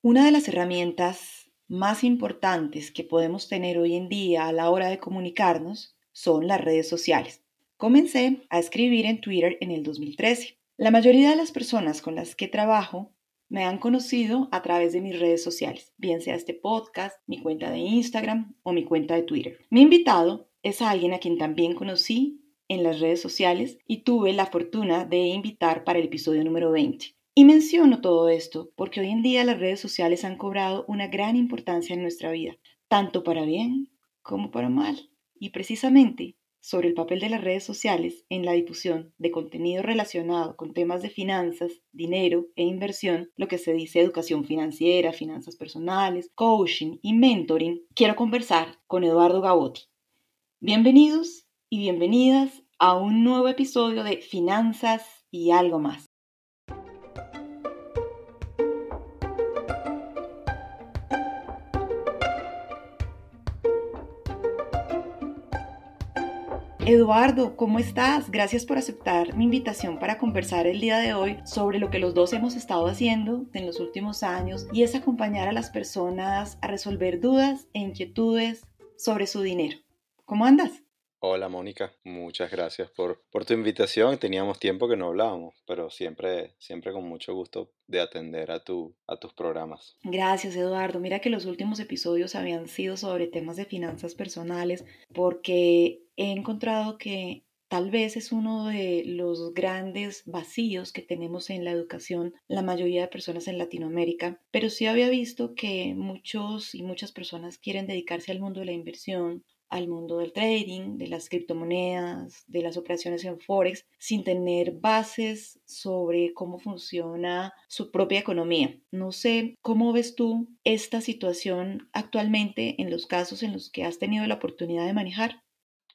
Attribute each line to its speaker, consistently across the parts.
Speaker 1: Una de las herramientas más importantes que podemos tener hoy en día a la hora de comunicarnos son las redes sociales. Comencé a escribir en Twitter en el 2013. La mayoría de las personas con las que trabajo me han conocido a través de mis redes sociales, bien sea este podcast, mi cuenta de Instagram o mi cuenta de Twitter. Mi invitado es alguien a quien también conocí en las redes sociales y tuve la fortuna de invitar para el episodio número 20. Y menciono todo esto porque hoy en día las redes sociales han cobrado una gran importancia en nuestra vida, tanto para bien como para mal. Y precisamente sobre el papel de las redes sociales en la difusión de contenido relacionado con temas de finanzas, dinero e inversión, lo que se dice educación financiera, finanzas personales, coaching y mentoring, quiero conversar con Eduardo Gabotti. Bienvenidos y bienvenidas a un nuevo episodio de Finanzas y algo más. Eduardo, ¿cómo estás? Gracias por aceptar mi invitación para conversar el día de hoy sobre lo que los dos hemos estado haciendo en los últimos años y es acompañar a las personas a resolver dudas e inquietudes sobre su dinero. ¿Cómo andas?
Speaker 2: Hola Mónica, muchas gracias por, por tu invitación. Teníamos tiempo que no hablábamos, pero siempre, siempre con mucho gusto de atender a, tu, a tus programas.
Speaker 1: Gracias Eduardo. Mira que los últimos episodios habían sido sobre temas de finanzas personales porque he encontrado que tal vez es uno de los grandes vacíos que tenemos en la educación la mayoría de personas en Latinoamérica, pero sí había visto que muchos y muchas personas quieren dedicarse al mundo de la inversión al mundo del trading, de las criptomonedas, de las operaciones en Forex, sin tener bases sobre cómo funciona su propia economía. No sé cómo ves tú esta situación actualmente en los casos en los que has tenido la oportunidad de manejar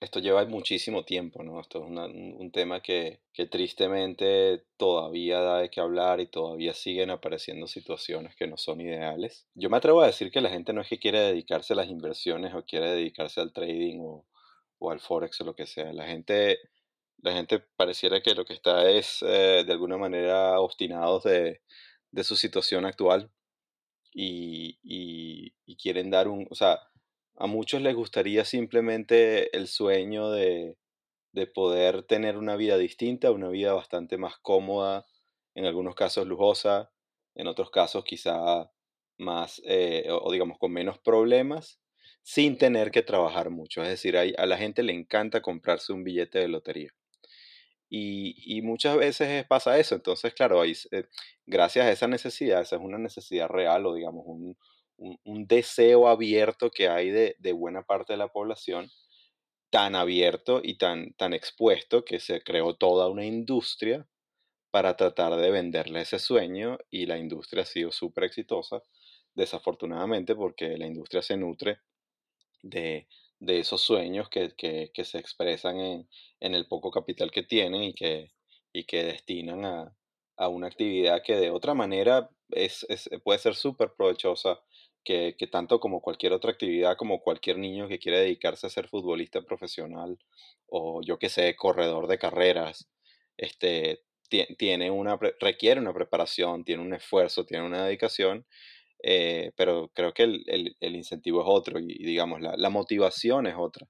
Speaker 2: esto lleva muchísimo tiempo, ¿no? Esto es un tema que, que, tristemente todavía da de qué hablar y todavía siguen apareciendo situaciones que no son ideales. Yo me atrevo a decir que la gente no es que quiere dedicarse a las inversiones o quiere dedicarse al trading o, al forex o lo que sea. La gente, la gente pareciera que lo que está es eh, de alguna manera obstinados de, de su situación actual y quieren dar un, o sea, a muchos les gustaría simplemente el sueño de, poder tener una vida distinta, una vida bastante más cómoda, en algunos casos lujosa, en otros casos quizá más, eh, o, digamos, con menos problemas, sin tener que trabajar mucho. Es decir, a la gente le encanta comprarse un billete de lotería. Y, muchas veces pasa eso. Entonces, claro, eh, gracias a esa necesidad, esa es una necesidad real o digamos un, un, deseo abierto que hay de, buena parte de la población, tan abierto y tan, tan expuesto que se creó toda una industria para tratar de venderle ese sueño y la industria ha sido súper exitosa, desafortunadamente porque la industria se nutre de, esos sueños que, se expresan en, el poco capital que tienen y que, y que destinan a, una actividad que de otra manera es, puede ser súper provechosa que, tanto como cualquier otra actividad, como cualquier niño que quiere dedicarse a ser futbolista profesional o yo que sé, corredor de carreras, este, tiene una, requiere una preparación, tiene un esfuerzo, tiene una dedicación, eh, pero creo que el, incentivo es otro y, digamos, la, motivación es otra.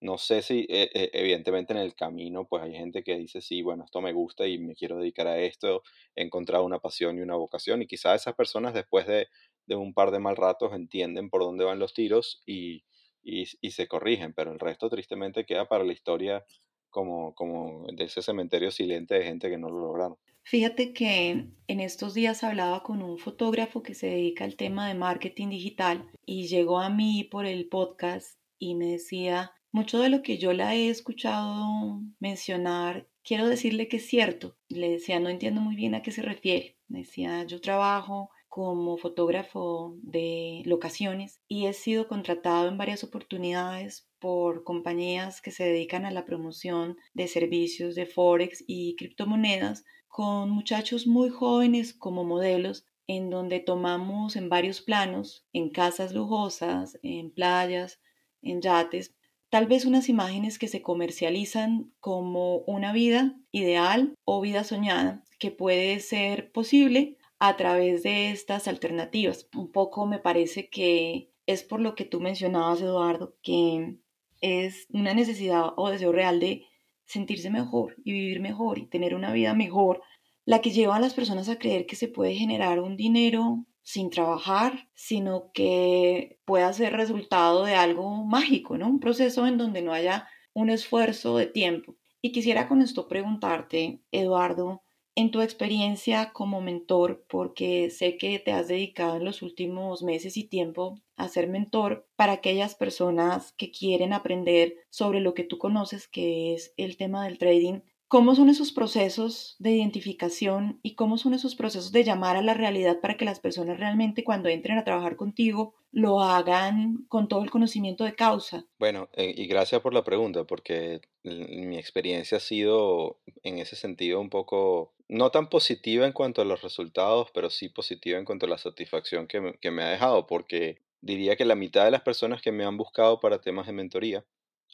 Speaker 2: No sé si, e, e, evidentemente en el camino, pues hay gente que dice, sí, bueno, esto me gusta y me quiero dedicar a esto, he encontrado una pasión y una vocación, y quizás esas personas después de, de un par de mal ratos entienden por dónde van los tiros y, y, se corrigen, pero el resto tristemente queda para la historia como, como de ese cementerio silente de gente que no lo lograron.
Speaker 1: Fíjate que en estos días hablaba con un fotógrafo que se dedica al tema de marketing digital y llegó a mí por el podcast y me decía, mucho de lo que yo la he escuchado mencionar, quiero decirle que es cierto. Le decía, no entiendo muy bien a qué se refiere. Me decía, yo trabajo como fotógrafo de locaciones y he sido contratado en varias oportunidades por compañías que se dedican a la promoción de servicios de Forex y criptomonedas con muchachos muy jóvenes como modelos en donde tomamos en varios planos, en casas lujosas, en playas, en yates, tal vez unas imágenes que se comercializan como una vida ideal o vida soñada que puede ser posible a través de estas alternativas. Un poco me parece que es por lo que tú mencionabas, Eduardo, que es una necesidad o deseo real de sentirse mejor y vivir mejor y tener una vida mejor, la que lleva a las personas a creer que se puede generar un dinero sin trabajar, sino que pueda ser resultado de algo mágico, ¿no? Un proceso en donde no haya un esfuerzo de tiempo. Y quisiera con esto preguntarte, Eduardo, en tu experiencia como mentor, porque sé que te has dedicado en los últimos meses y tiempo a ser mentor para aquellas personas que quieren aprender sobre lo que tú conoces, que es el tema del trading, ¿Cómo son esos procesos de identificación y cómo son esos procesos de llamar a la realidad para que las personas realmente cuando entren a trabajar contigo lo hagan con todo el conocimiento de causa?
Speaker 2: Bueno, eh, y gracias por la pregunta, porque mi experiencia ha sido en ese sentido un poco, no tan positiva en cuanto a los resultados, pero sí positiva en cuanto a la satisfacción que me, que me ha dejado, porque diría que la mitad de las personas que me han buscado para temas de mentoría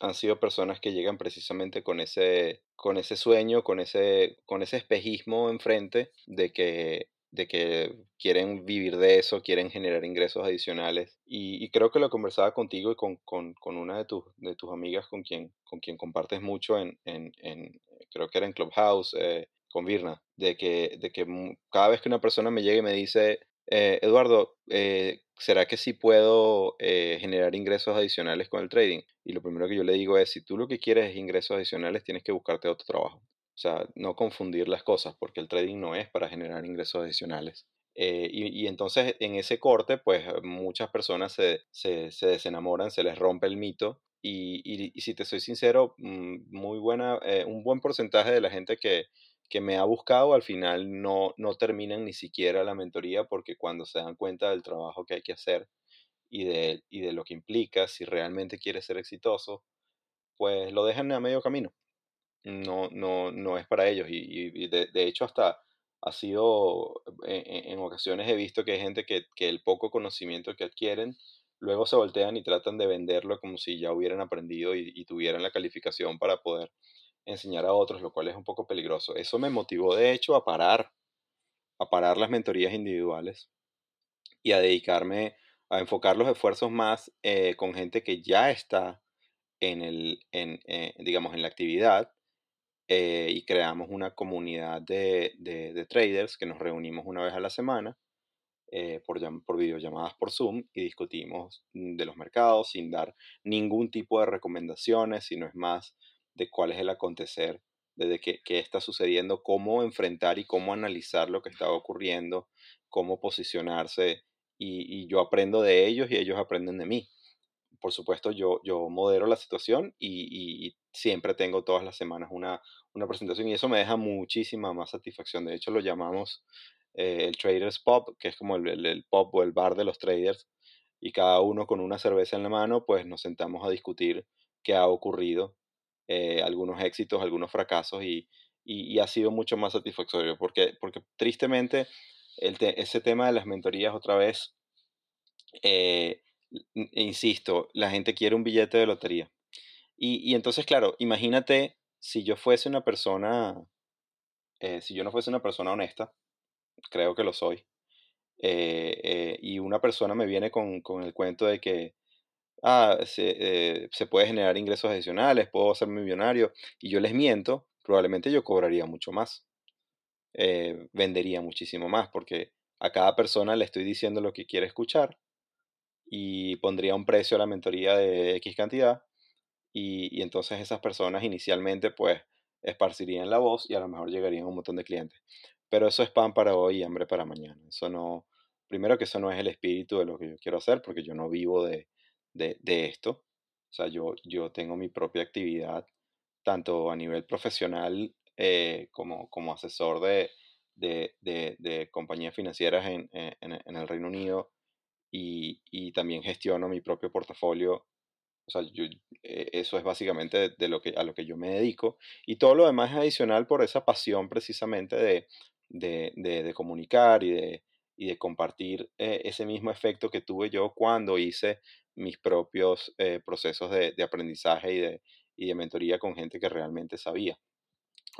Speaker 2: han sido personas que llegan precisamente con ese, con ese sueño, con ese, con ese espejismo enfrente de que, de que quieren vivir de eso, quieren generar ingresos adicionales. Y, creo que lo conversaba contigo y con, con, con, una de tus, de tus amigas con quien, con quien compartes mucho en, en, en creo que era en Clubhouse, eh, con Virna, de que, de que cada vez que una persona me llega y me dice, eh, Eduardo, eh, ¿será que sí puedo eh, generar ingresos adicionales con el trading? Y lo primero que yo le digo es, si tú lo que quieres es ingresos adicionales, tienes que buscarte otro trabajo. O sea, no confundir las cosas, porque el trading no es para generar ingresos adicionales. y, entonces en ese corte, pues muchas personas se, se, desenamoran, se les rompe el mito. Y, y, si te soy sincero, mm, muy buena, un buen porcentaje de la gente que, que me ha buscado, al final no, no terminan ni siquiera la mentoría porque cuando se dan cuenta del trabajo que hay que hacer y de, y de lo que implica, si realmente quieres ser exitoso, pues lo dejan a medio camino. No, no, no es para ellos. Y, de, hecho hasta ha sido, en, ocasiones he visto que hay gente que, que el poco conocimiento que adquieren, luego se voltean y tratan de venderlo como si ya hubieran aprendido y tuvieran la calificación para poder enseñar a otros, lo cual es un poco peligroso. Eso me motivó, de hecho, a parar, a parar las mentorías individuales y a dedicarme a enfocar los esfuerzos más eh, con gente que ya está en el, en, eh, digamos, en la actividad eh, y creamos una comunidad de, de, traders que nos reunimos una vez a la semana por, por videollamadas por Zoom y discutimos de los mercados sin dar ningún tipo de recomendaciones, sino es más de cuál es el acontecer, desde qué, está sucediendo, cómo enfrentar y cómo analizar lo que está ocurriendo, cómo posicionarse y, yo aprendo de ellos y ellos aprenden de mí. Por supuesto, yo, yo modero la situación y, siempre tengo todas las semanas una, una, presentación y eso me deja muchísima más satisfacción. De hecho, lo llamamos eh, el Traders Pop, que es como el, el, pop o el bar de los traders y cada uno con una cerveza en la mano, pues nos sentamos a discutir qué ha ocurrido eh, algunos éxitos, algunos fracasos y, y, ha sido mucho más satisfactorio porque, porque tristemente ese tema de las mentorías otra vez, eh, insisto, la gente quiere un billete de lotería. Y, y, entonces, claro, imagínate si yo fuese una persona, eh, si yo no fuese una persona honesta, creo que lo soy, y una persona me viene con, con el cuento de que ah, se, eh, se puede generar ingresos adicionales, puedo ser millonario, y yo les miento, probablemente yo cobraría mucho más, eh, vendería muchísimo más, porque a cada persona le estoy diciendo lo que quiere escuchar y pondría un precio a la mentoría de X cantidad, y, y entonces esas personas inicialmente pues esparcirían la voz y a lo mejor llegarían un montón de clientes. Pero eso es pan para hoy y hambre para mañana. Eso no, primero que eso no es el espíritu de lo que yo quiero hacer, porque yo no vivo de, de, esto. O sea, yo, yo tengo mi propia actividad, tanto a nivel profesional eh, como, como asesor de, de, compañías financieras en, el Reino Unido y, y, también gestiono mi propio portafolio. O sea, eh, eso es básicamente de, lo que, a lo que yo me dedico. Y todo lo demás es adicional por esa pasión precisamente de, de comunicar y de, y de compartir eh, ese mismo efecto que tuve yo cuando hice mis propios eh, procesos de, aprendizaje y de, mentoría con gente que realmente sabía.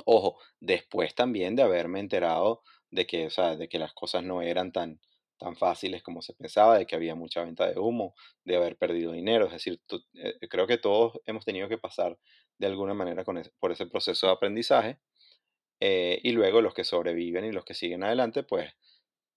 Speaker 2: Ojo, después también de haberme enterado de que, o sea, de que las cosas no eran tan, fáciles como se pensaba, de que había mucha venta de humo, de haber perdido dinero. Es decir, eh, creo que todos hemos tenido que pasar de alguna manera por ese proceso de aprendizaje. Eh, y luego los que sobreviven y los que siguen adelante, pues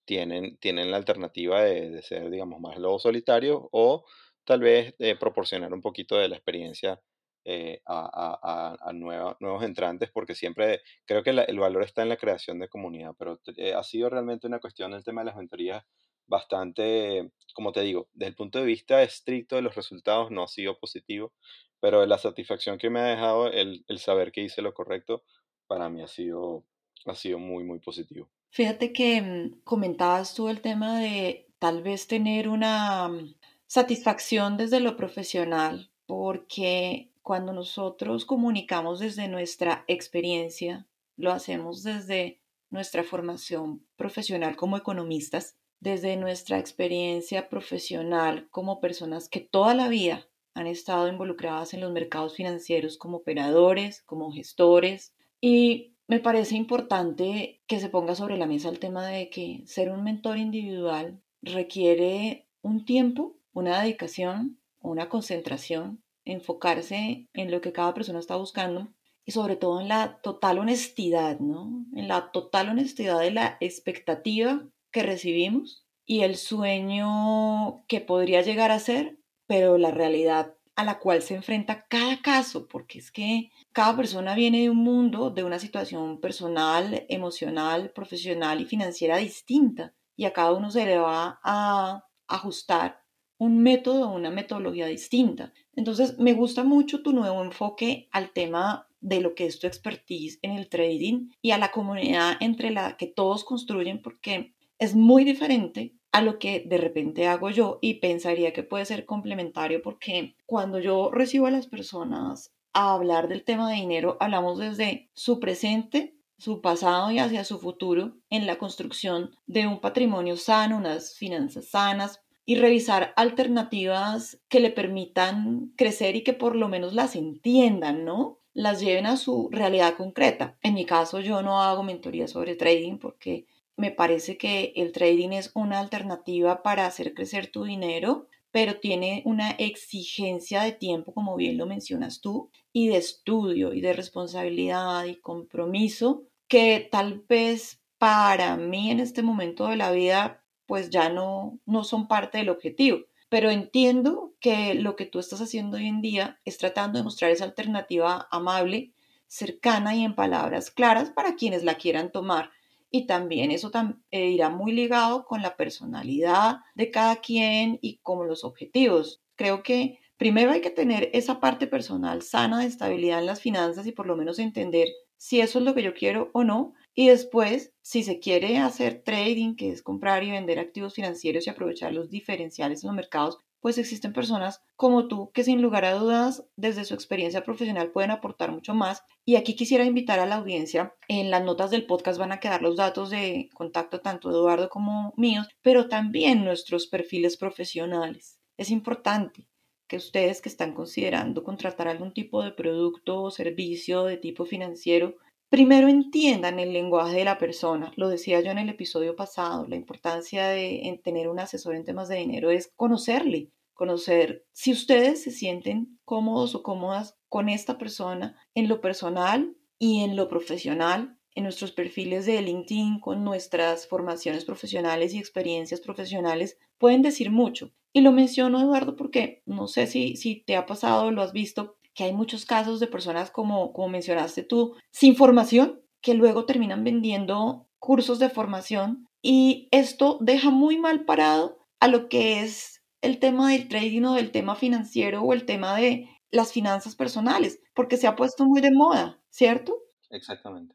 Speaker 2: tienen, tienen la alternativa de, ser, digamos, más lobos solitarios o tal vez de proporcionar un poquito de la experiencia eh, a, nuevos entrantes, porque siempre creo que el valor está en la creación de comunidad, pero eh, ha sido realmente una cuestión del tema de las mentorías bastante, como te digo, desde el punto de vista estricto de los resultados no ha sido positivo, pero la satisfacción que me ha dejado el, el saber que hice lo correcto, para mí ha sido, ha sido muy, muy positivo.
Speaker 1: Fíjate que mm, comentabas tú el tema de tal vez tener una mm, satisfacción desde lo profesional, porque cuando nosotros comunicamos desde nuestra experiencia, lo hacemos desde nuestra formación profesional como economistas, desde nuestra experiencia profesional como personas que toda la vida han estado involucradas en los mercados financieros como operadores, como gestores. Y me parece importante que se ponga sobre la mesa el tema de que ser un mentor individual requiere un tiempo, una dedicación, una concentración, enfocarse en lo que cada persona está buscando y sobre todo en la total honestidad, ¿no? En la total honestidad de la expectativa que recibimos y el sueño que podría llegar a ser, pero la realidad a la cual se enfrenta cada caso, porque es que cada persona viene de un mundo, de una situación personal, emocional, profesional y financiera distinta, y a cada uno se le va a ajustar un método una metodología distinta. Entonces, me gusta mucho tu nuevo enfoque al tema de lo que es tu expertise en el trading y a la comunidad entre la que todos construyen, porque es muy diferente a lo que de repente hago yo y pensaría que puede ser complementario porque cuando yo recibo a las personas a hablar del tema de dinero, hablamos desde su presente, su pasado y hacia su futuro en la construcción de un patrimonio sano, unas finanzas sanas y revisar alternativas que le permitan crecer y que por lo menos las entiendan, ¿no? Las lleven a su realidad concreta. En mi caso yo no hago mentoría sobre trading porque me parece que el trading es una alternativa para hacer crecer tu dinero, pero tiene una exigencia de tiempo, como bien lo mencionas tú, y de estudio y de responsabilidad y compromiso que tal vez para mí en este momento de la vida pues ya no, no son parte del objetivo. Pero entiendo que lo que tú estás haciendo hoy en día es tratando de mostrar esa alternativa amable, cercana y en palabras claras para quienes la quieran tomar y también eso eh, irá muy ligado con la personalidad de cada quien y con los objetivos. Creo que primero hay que tener esa parte personal sana de estabilidad en las finanzas y por lo menos entender si eso es lo que yo quiero o no. Y después, si se quiere hacer trading, que es comprar y vender activos financieros y aprovechar los diferenciales en los mercados, pues existen personas como tú que sin lugar a dudas desde su experiencia profesional pueden aportar mucho más. Y aquí quisiera invitar a la audiencia, en las notas del podcast van a quedar los datos de contacto tanto de Eduardo como míos, pero también nuestros perfiles profesionales. Es importante que ustedes que están considerando contratar algún tipo de producto o servicio de tipo financiero, primero entiendan el lenguaje de la persona. Lo decía yo en el episodio pasado, la importancia de tener un asesor en temas de dinero es conocerle, conocer si ustedes se sienten cómodos o cómodas con esta persona en lo personal y en lo profesional, en nuestros perfiles de LinkedIn, con nuestras formaciones profesionales y experiencias profesionales, pueden decir mucho. Y lo menciono, Eduardo, porque no sé si, si te ha pasado o lo has visto, que hay muchos casos de personas como, como mencionaste tú, sin formación, que luego terminan vendiendo cursos de formación y esto deja muy mal parado a lo que es el tema del trading o del tema financiero o el tema de las finanzas personales, porque se ha puesto muy de moda, ¿cierto?
Speaker 2: Exactamente.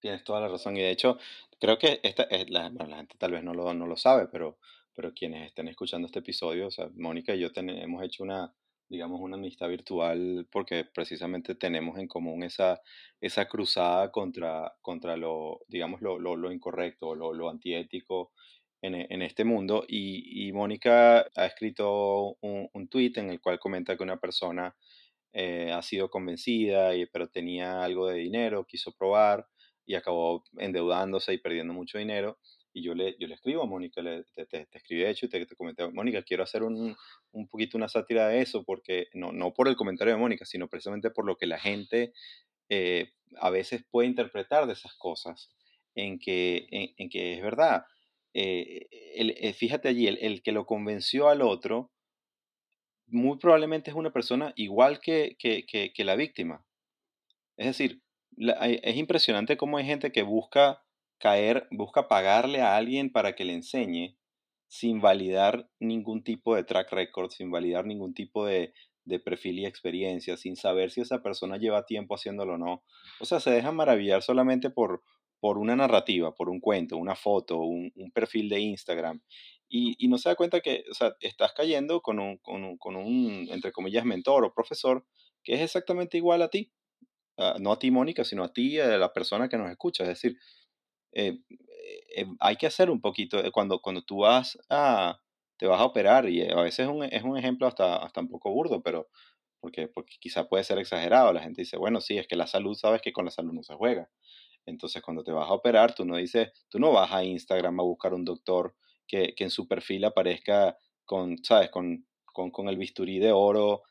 Speaker 2: Tienes toda la razón. Y de hecho, creo que esta, es la, la gente tal vez no lo, no lo sabe, pero, pero quienes estén escuchando este episodio, o sea, Mónica y yo hemos hecho una, digamos, una amistad virtual porque precisamente tenemos en común esa, esa cruzada contra, contra lo, digamos, lo, lo, lo incorrecto, lo, lo antiético e, en, este mundo. Y, Mónica ha escrito un, un tweet en el cual comenta que una persona eh, ha sido convencida, y, pero tenía algo de dinero, quiso probar, y acabó endeudándose y perdiendo mucho dinero. Y yo le, yo le escribo a Mónica, le, te, te, escribí de hecho y te, te, comenté, Mónica, quiero hacer un, un, poquito una sátira de eso, porque no, no por el comentario de Mónica, sino precisamente por lo que la gente eh, a veces puede interpretar de esas cosas, en que, en, que es verdad. Eh, eh, fíjate allí, el, el, que lo convenció al otro, muy probablemente es una persona igual que, que, que, la víctima. Es decir, es impresionante cómo hay gente que busca caer, busca pagarle a alguien para que le enseñe sin validar ningún tipo de track record, sin validar ningún tipo de, perfil y experiencia, sin saber si esa persona lleva tiempo haciéndolo o no. O sea, se deja maravillar solamente por, por una narrativa, por un cuento, una foto, un, perfil de Instagram. Y, no se da cuenta que o sea, estás cayendo con un, con, un, con un, entre comillas, mentor o profesor que es exactamente igual a ti. Ah, no a ti, Mónica, sino a ti, a la persona que nos escucha. Es decir, eh, eh, hay que hacer un poquito, eh, cuando, cuando tú vas a, te vas a operar, y a veces es un, es un ejemplo hasta, hasta un poco burdo, pero porque, porque quizá puede ser exagerado. La gente dice, bueno, sí, es que la salud, sabes que con la salud no se juega. Entonces, cuando te vas a operar, tú no dices, tú no vas a Instagram a buscar un doctor que, que en su perfil aparezca con, ¿sabes? Con, con, con el bisturí de oro,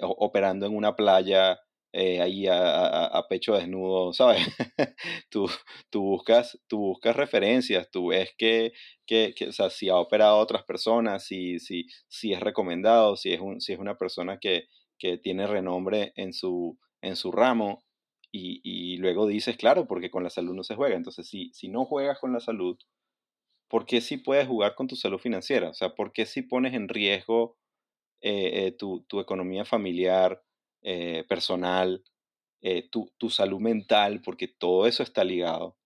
Speaker 2: operando en una playa eh, ahí a, pecho desnudo, ¿sabes? tú, tú, buscas, tú buscas referencias, tú ves que, que, o sea, si ha operado a otras personas, si, si, si es recomendado, si es, un, si es una persona que, que tiene renombre en su, en su ramo, y, luego dices, claro, porque con la salud no se juega. Entonces, si, si no juegas con la salud, ¿por qué si puedes jugar con tu salud financiera? O sea, ¿por qué si pones en riesgo eh, eh, tu, tu economía familiar? Eh, personal, tu, tu, salud mental, porque todo eso está ligado.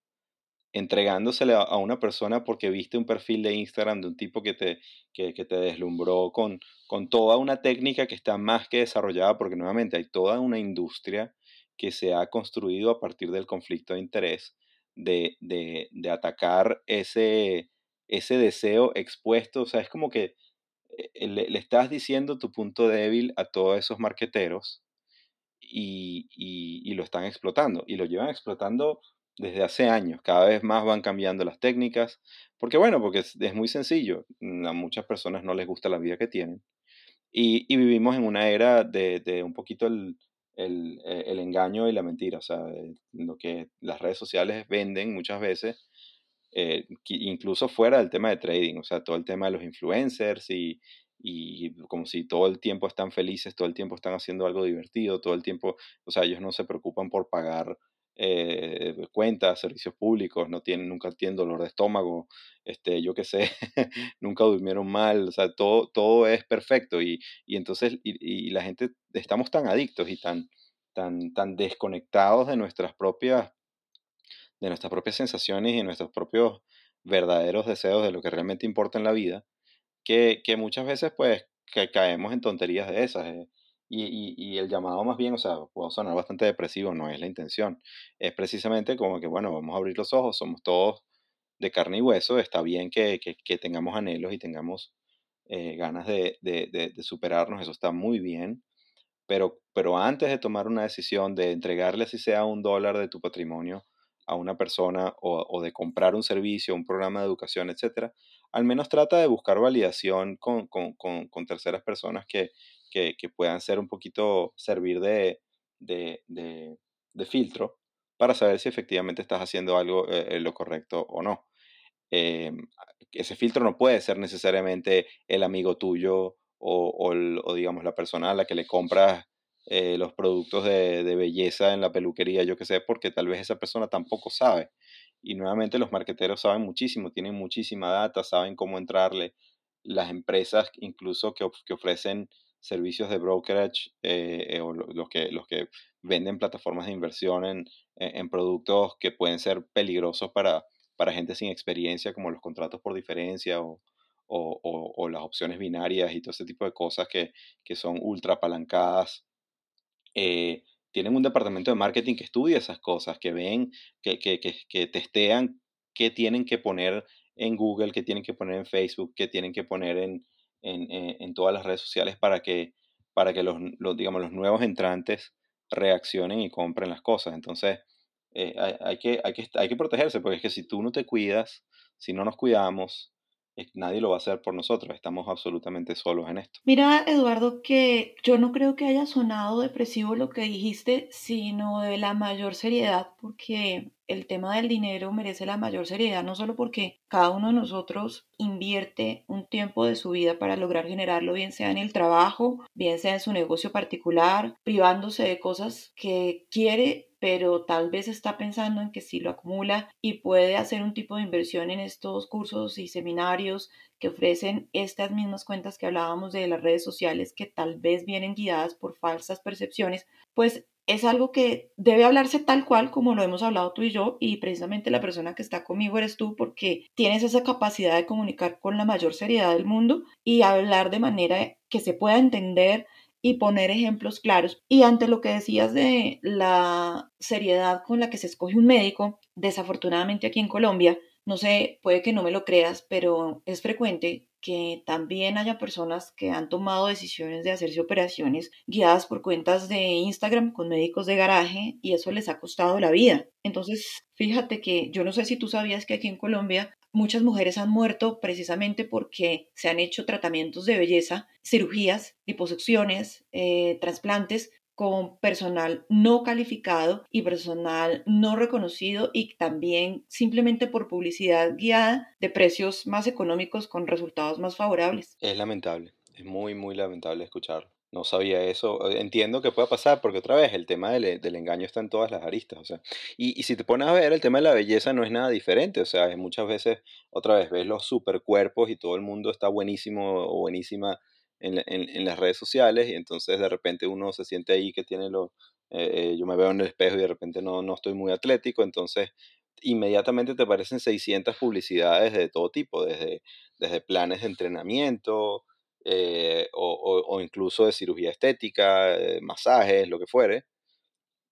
Speaker 2: Entregándosele a, una persona porque viste un perfil de Instagram de un tipo que te, que te deslumbró con, con toda una técnica que está más que desarrollada, porque nuevamente hay toda una industria que se ha construido a partir del conflicto de interés de, de, de atacar ese, ese deseo expuesto. O sea, es como que eh, le, le, estás diciendo tu punto débil a todos esos marqueteros y, y, lo están explotando. Y lo llevan explotando desde hace años. Cada vez más van cambiando las técnicas. Porque bueno, porque es, es muy sencillo. A muchas personas no les gusta la vida que tienen. Y, y vivimos en una era de, de un poquito el, el, eh, el, engaño y la mentira. O sea, lo que las redes sociales venden muchas veces eh, incluso fuera del tema de trading, o sea, todo el tema de los influencers y, y como si todo el tiempo están felices, todo el tiempo están haciendo algo divertido, todo el tiempo, o sea, ellos no se preocupan por pagar eh, cuentas, servicios públicos, no tienen, nunca tienen dolor de estómago, este, yo qué sé, nunca durmieron mal, o sea, todo, todo es perfecto y, y entonces, y, la gente, estamos tan adictos y tan, tan, tan desconectados de nuestras propias de nuestras propias sensaciones y nuestros propios verdaderos deseos de lo que realmente importa en la vida, que, que muchas veces pues que caemos en tonterías de esas. Eh, y, el llamado más bien, o sea, puedo sonar bastante depresivo, no es la intención. Es precisamente como que, bueno, vamos a abrir los ojos, somos todos de carne y hueso, está bien que, tengamos anhelos y tengamos eh, ganas de, superarnos, eso está muy bien, pero, pero antes de tomar una decisión de entregarle si sea un dólar de tu patrimonio a una persona o, de comprar un servicio, un programa de educación, etcétera, al menos trata de buscar validación con, terceras personas que, que, que, puedan ser un poquito, servir de, de, de, filtro para saber si efectivamente estás haciendo algo eh, lo correcto o no. Eh, ese filtro no puede ser necesariamente el amigo tuyo o, digamos la persona a la que le compras eh, los productos de, belleza en la peluquería, yo qué sé, porque tal vez esa persona tampoco sabe. Y nuevamente los marqueteros saben muchísimo, tienen muchísima data, saben cómo entrarle. Las empresas incluso que, que ofrecen servicios de brokerage eh, eh, o los que, los que venden plataformas de inversión en, en productos que pueden ser peligrosos para, para gente sin experiencia, como los contratos por diferencia o, o, o, o, las opciones binarias y todo ese tipo de cosas que, que son ultra apalancadas eh, tienen un departamento de marketing que estudia esas cosas, que ven, que, que, que, que, testean qué tienen que poner en Google, qué tienen que poner en Facebook, qué tienen que poner en, en, en todas las redes sociales para que, para que los, digamos, los nuevos entrantes reaccionen y compren las cosas. Entonces, eh, hay, que, hay, que, hay que protegerse, porque es que si tú no te cuidas, si no nos cuidamos, nadie lo va a hacer por nosotros, estamos absolutamente solos en esto.
Speaker 1: Mira, Eduardo, que yo no creo que haya sonado depresivo lo que dijiste, sino de la mayor seriedad, porque el tema del dinero merece la mayor seriedad, no solo porque cada uno de nosotros invierte un tiempo de su vida para lograr generarlo, bien sea en el trabajo, bien sea en su negocio particular, privándose de cosas que quiere pero tal vez está pensando en que si lo acumula y puede hacer un tipo de inversión en estos cursos y seminarios que ofrecen estas mismas cuentas que hablábamos de las redes sociales que tal vez vienen guiadas por falsas percepciones, pues es algo que debe hablarse tal cual como lo hemos hablado tú y yo y precisamente la persona que está conmigo eres tú porque tienes esa capacidad de comunicar con la mayor seriedad del mundo y hablar de manera que se pueda entender y poner ejemplos claros. Y ante lo que decías de la seriedad con la que se escoge un médico, desafortunadamente aquí en Colombia, no sé, puede que no me lo creas, pero es frecuente que también haya personas que han tomado decisiones de hacerse operaciones guiadas por cuentas de Instagram con médicos de garaje y eso les ha costado la vida. Entonces, fíjate que yo no sé si tú sabías que aquí en Colombia muchas mujeres han muerto precisamente porque se han hecho tratamientos de belleza, cirugías, liposucciones, eh, trasplantes con personal no calificado y personal no reconocido y también simplemente por publicidad guiada de precios más económicos con resultados más favorables.
Speaker 2: Es lamentable, es muy, muy lamentable escucharlo. No sabía eso. Entiendo que pueda pasar porque otra vez el tema del, del engaño está en todas las aristas. O sea, y, y, si te pones a ver, el tema de la belleza no es nada diferente. O sea, muchas veces, otra vez, ves los supercuerpos y todo el mundo está buenísimo o buenísima en, en, las redes sociales y entonces de repente uno se siente ahí que tiene lo... Eh, eh, yo me veo en el espejo y de repente no, no estoy muy atlético, entonces inmediatamente te aparecen 600 publicidades de todo tipo, desde, desde planes de entrenamiento eh, o, o, incluso de cirugía estética, masajes, lo que fuere.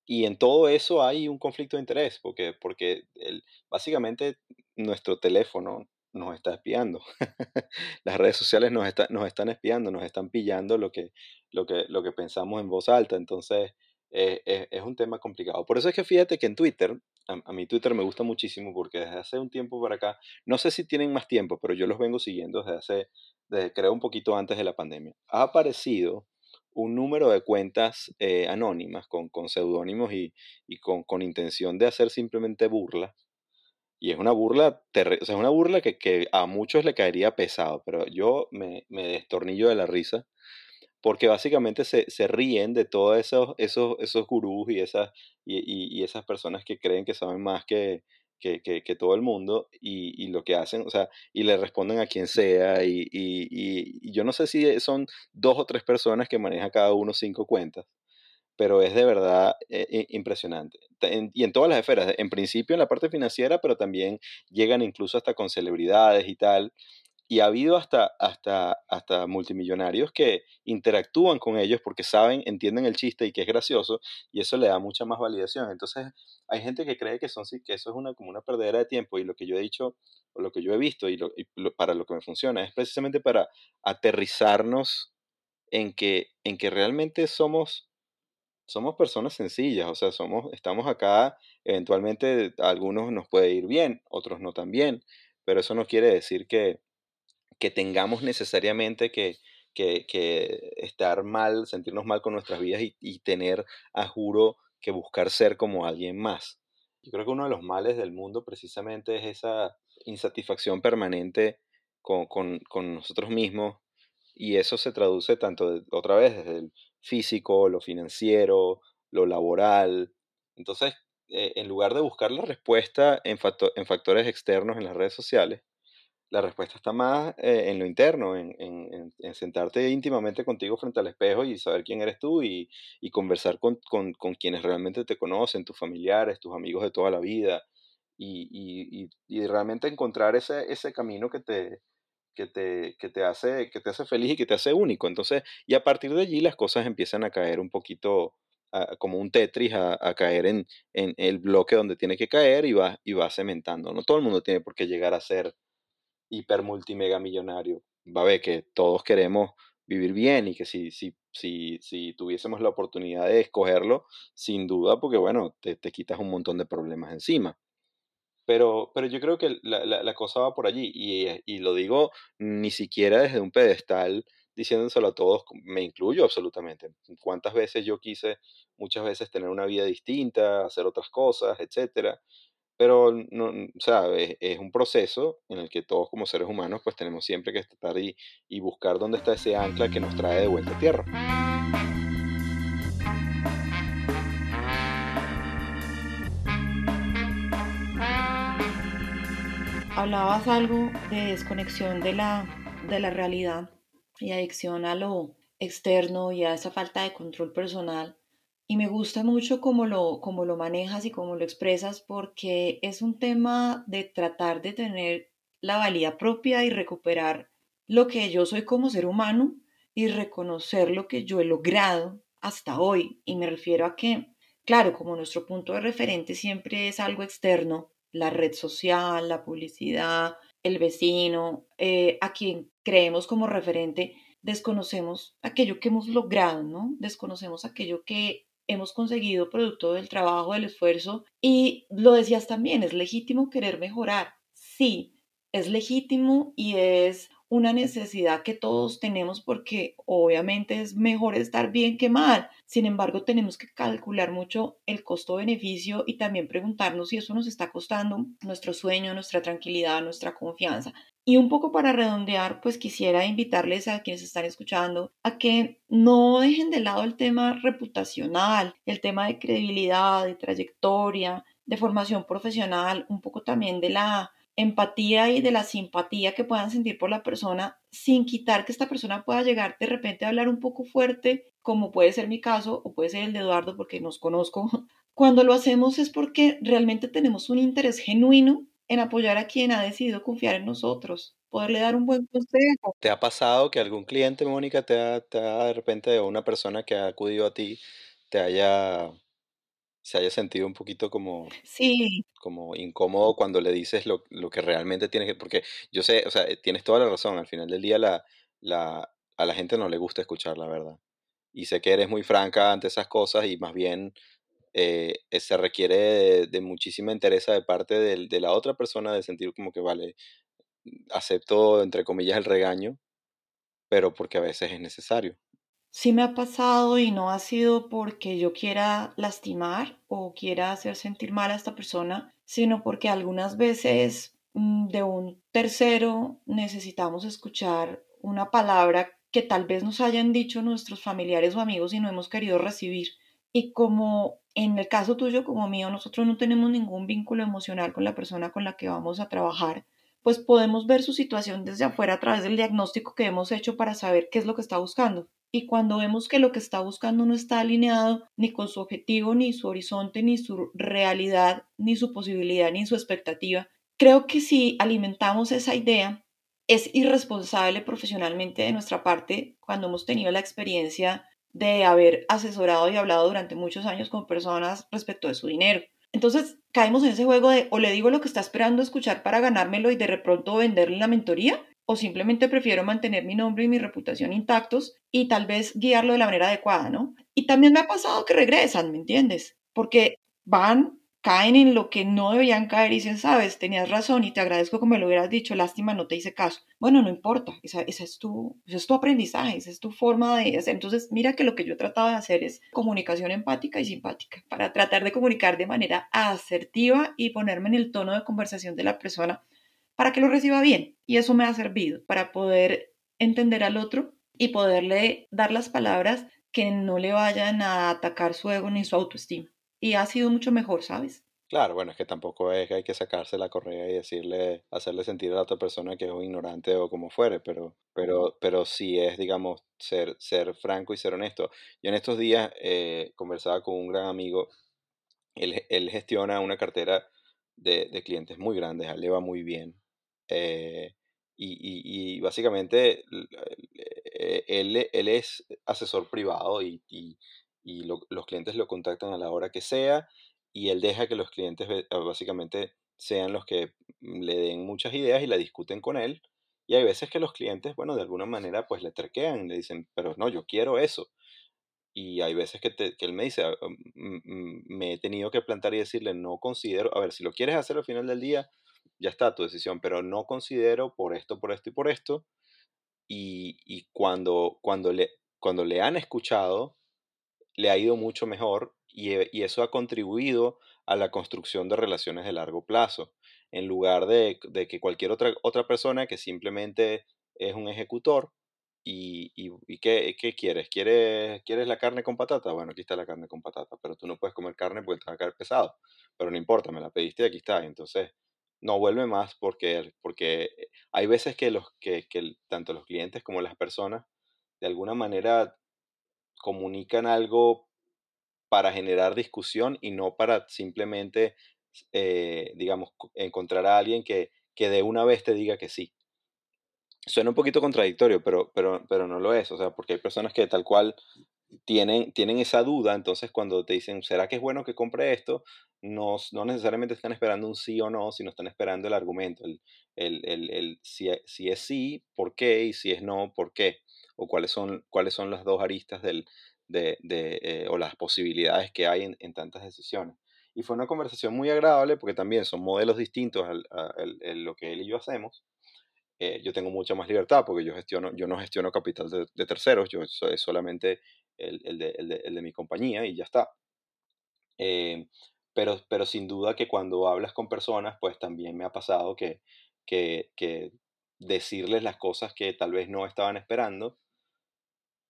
Speaker 2: Y en todo eso hay un conflicto de interés, porque, porque el, básicamente nuestro teléfono nos está espiando. Las redes sociales nos, nos están espiando, nos están pillando lo que, lo que, lo que pensamos en voz alta. Entonces, es un tema complicado. Por eso es que fíjate que en Twitter, a, mí Twitter me gusta muchísimo porque desde hace un tiempo para acá, no sé si tienen más tiempo, pero yo los vengo siguiendo desde hace, desde creo un poquito antes de la pandemia. Ha aparecido un número de cuentas eh, anónimas con, con seudónimos y, y con, con, intención de hacer simplemente burla y es una burla, o sea, una burla que, que, a muchos le caería pesado, pero yo me, me destornillo de la risa porque básicamente se, se ríen de todos esos, esos, esos gurús y esas, y, y, esas personas que creen que saben más que, que, que todo el mundo y, y, lo que hacen, o sea, y le responden a quien sea y, y, yo no sé si son dos o tres personas que manejan cada uno cinco cuentas pero es de verdad eh, impresionante. y en todas las esferas, en principio en la parte financiera, pero también llegan incluso hasta con celebridades y tal. Y ha habido hasta, hasta, hasta multimillonarios que interactúan con ellos porque saben, entienden el chiste y que es gracioso, y eso le da mucha más validación. Entonces, hay gente que cree que, son, que eso es una, como una perdedera de tiempo, y lo que yo he dicho, o lo que yo he visto, y, para lo que me funciona, es precisamente para aterrizarnos en que, en que realmente somos somos personas sencillas, o sea, somos, estamos acá, eventualmente a algunos nos puede ir bien, otros no tan bien, pero eso no quiere decir que, que tengamos necesariamente que, que, estar mal, sentirnos mal con nuestras vidas y, y, tener, a juro, que buscar ser como alguien más. Yo creo que uno de los males del mundo precisamente es esa insatisfacción permanente con, con, con nosotros mismos y eso se traduce tanto, otra vez, desde el físico, lo financiero, lo laboral. Entonces, eh, en lugar de buscar la respuesta en, factores externos en las redes sociales, la respuesta está más eh, en lo interno, en, en, en, sentarte íntimamente contigo frente al espejo y saber quién eres tú y, conversar con, con, con, quienes realmente te conocen, tus familiares, tus amigos de toda la vida, y, y, y realmente encontrar ese, ese camino que te, que te, que te, hace, que te hace feliz y que te hace único. Entonces, y a partir de allí las cosas empiezan a caer un poquito como un Tetris, a, caer en, en, el bloque donde tiene que caer y va, y va cementando. No todo el mundo tiene por qué llegar a ser hiper multimega millonario. Va a ver que todos queremos vivir bien y que si, si, si, si tuviésemos la oportunidad de escogerlo, sin duda, porque bueno, te, te quitas un montón de problemas encima. Pero, pero yo creo que la, la, la cosa va por allí y, y lo digo ni siquiera desde un pedestal diciéndoselo a todos, me incluyo absolutamente. ¿Cuántas veces yo quise muchas veces tener una vida distinta, hacer otras cosas, etcétera? Pero, no, o sea, es, es, un proceso en el que todos como seres humanos pues tenemos siempre que estar y, y buscar dónde está ese ancla que nos trae de vuelta a tierra.
Speaker 1: Hablabas algo de desconexión de la, de la realidad y adicción a lo externo y a esa falta de control personal. Y me gusta mucho cómo lo, cómo lo manejas y cómo lo expresas porque es un tema de tratar de tener la valía propia y recuperar lo que yo soy como ser humano y reconocer lo que yo he logrado hasta hoy. Y me refiero a que, claro, como nuestro punto de referente siempre es algo externo, la red social, la publicidad, el vecino, eh, a quien creemos como referente, desconocemos aquello que hemos logrado, ¿no? Desconocemos aquello que hemos conseguido producto del trabajo, del esfuerzo. Y lo decías también, es legítimo querer mejorar. Sí, es legítimo y es una necesidad que todos tenemos porque obviamente es mejor estar bien que mal. Sin embargo, tenemos que calcular mucho el costo-beneficio y también preguntarnos si eso nos está costando nuestro sueño, nuestra tranquilidad, nuestra confianza. Y un poco para redondear, pues quisiera invitarles a quienes están escuchando a que no dejen de lado el tema reputacional, el tema de credibilidad, de trayectoria, de formación profesional, un poco también de la empatía y de la simpatía que puedan sentir por la persona sin quitar que esta persona pueda llegar de repente a hablar un poco fuerte, como puede ser mi caso o puede ser el de Eduardo porque nos conozco. Cuando lo hacemos es porque realmente tenemos un interés genuino en apoyar a quien ha decidido confiar en nosotros, poderle dar un buen consejo.
Speaker 2: ¿Te ha pasado que algún cliente, Mónica, te ha, te ha de repente o una persona que ha acudido a ti te haya se haya sentido un poquito como,
Speaker 1: Sí,
Speaker 2: como incómodo cuando le dices lo, lo que realmente tienes que, porque yo sé, o sea, eh, tienes toda la razón, al final del día la, la, a la gente no le gusta escuchar la verdad. Y sé que eres muy franca ante esas cosas y más bien eh, eh, se requiere de, de muchísima interés de parte del- de, la otra persona de sentir como que, vale, acepto entre comillas el regaño, pero porque a veces es necesario.
Speaker 1: Sí me ha pasado y no ha sido porque yo quiera lastimar o quiera hacer sentir mal a esta persona, sino porque algunas veces mm, de un tercero necesitamos escuchar una palabra que tal vez nos hayan dicho nuestros familiares o amigos y no hemos querido recibir. Y como en el caso tuyo como mío, nosotros no tenemos ningún vínculo emocional con la persona con la que vamos a trabajar, pues podemos ver su situación desde afuera a través del diagnóstico que hemos hecho para saber qué es lo que está buscando. Y cuando vemos que lo que está buscando no está alineado ni con su objetivo, ni su horizonte, ni su realidad, ni su posibilidad, ni su expectativa, creo que si alimentamos esa idea, es irresponsable profesionalmente de nuestra parte cuando hemos tenido la experiencia de haber asesorado y hablado durante muchos años con personas respecto de su dinero. Entonces caemos en ese juego de o le digo lo que está esperando escuchar para ganármelo y de pronto venderle la mentoría, o simplemente prefiero mantener mi nombre y mi reputación intactos y tal vez guiarlo de la manera adecuada, ¿no? Y también me ha pasado que regresan, ¿me entiendes? Porque van, caen en lo que no deberían caer y dicen, sabes, tenías razón y te agradezco que me lo hubieras dicho, lástima, no te hice caso. Bueno, no importa, esa es, tu, ese es tu aprendizaje, esa es tu forma de hacer. Entonces, mira que lo que yo he tratado de hacer es comunicación empática y simpática, para tratar de comunicar de manera asertiva y ponerme en el tono de conversación de la persona para que lo reciba bien. Y eso me ha servido para poder entender al otro y poderle dar las palabras que no le vayan a atacar su ego ni su autoestima. Y ha sido mucho mejor, ¿sabes?
Speaker 2: Claro, bueno, es que tampoco es que hay que sacarse la correa y decirle, hacerle sentir a la otra persona que es un ignorante o como fuere, pero, pero, pero sí es, digamos, ser, ser franco y ser honesto. Yo en estos días eh, conversaba con un gran amigo, él, él gestiona una cartera de, de clientes muy grandes, a él le va muy bien. Eh, y, y- y básicamente eh, él, él es asesor privado y, y- lo- los clientes lo contactan a la hora que sea y él deja que los clientes ah, básicamente sean los que le den muchas ideas y la discuten con él Y hay veces que los clientes, bueno, de alguna manera pues le terquean, le dicen, pero no, yo quiero eso. Y hay veces que, que él me dice, ah, mm, mm, me he tenido que plantar y decirle, no considero, a ver, si lo quieres hacer al final del día, ya está tu decisión, pero no considero por esto, por esto y por esto. Y, y cuando, cuando, le, cuando le han escuchado, le ha ido mucho mejor y, y, eso ha contribuido a la construcción de relaciones de largo plazo, en lugar de, de que cualquier otra, otra persona que simplemente es un ejecutor, ¿Y, y, y qué, qué, quieres? quieres? ¿Quieres la carne con patata? Bueno, aquí está la carne con patata, pero tú no puedes comer carne porque te va a caer pesado. Pero no importa, me la pediste y aquí está. Entonces, no vuelve más porque, porque hay veces que, los, que tanto los clientes como las personas de alguna manera comunican algo para generar discusión y no para simplemente, eh, digamos, encontrar a alguien que, que de una vez te diga que sí. Suena un poquito contradictorio, pero, pero, pero no lo es, o sea, porque hay personas que tal cual tienen, tienen esa duda, entonces cuando te dicen, ¿será que es bueno que compre esto? No, no necesariamente están esperando un sí o no, sino están esperando el argumento, el, el, el, el si, si, es sí, ¿por qué? Y si es no, ¿por qué? O cuáles son, cuáles son las dos aristas del, de, de eh, o las posibilidades que hay en, en, tantas decisiones. Y fue una conversación muy agradable porque también son modelos distintos a lo que él y yo hacemos. Eh, yo tengo mucha más libertad porque yo, gestiono, yo no gestiono capital de, de terceros, yo soy solamente el, el, de, el, de, el, de, mi compañía y ya está. Eh, pero, pero sin duda que cuando hablas con personas, pues también me ha pasado que, que, que decirles las cosas que tal vez no estaban esperando,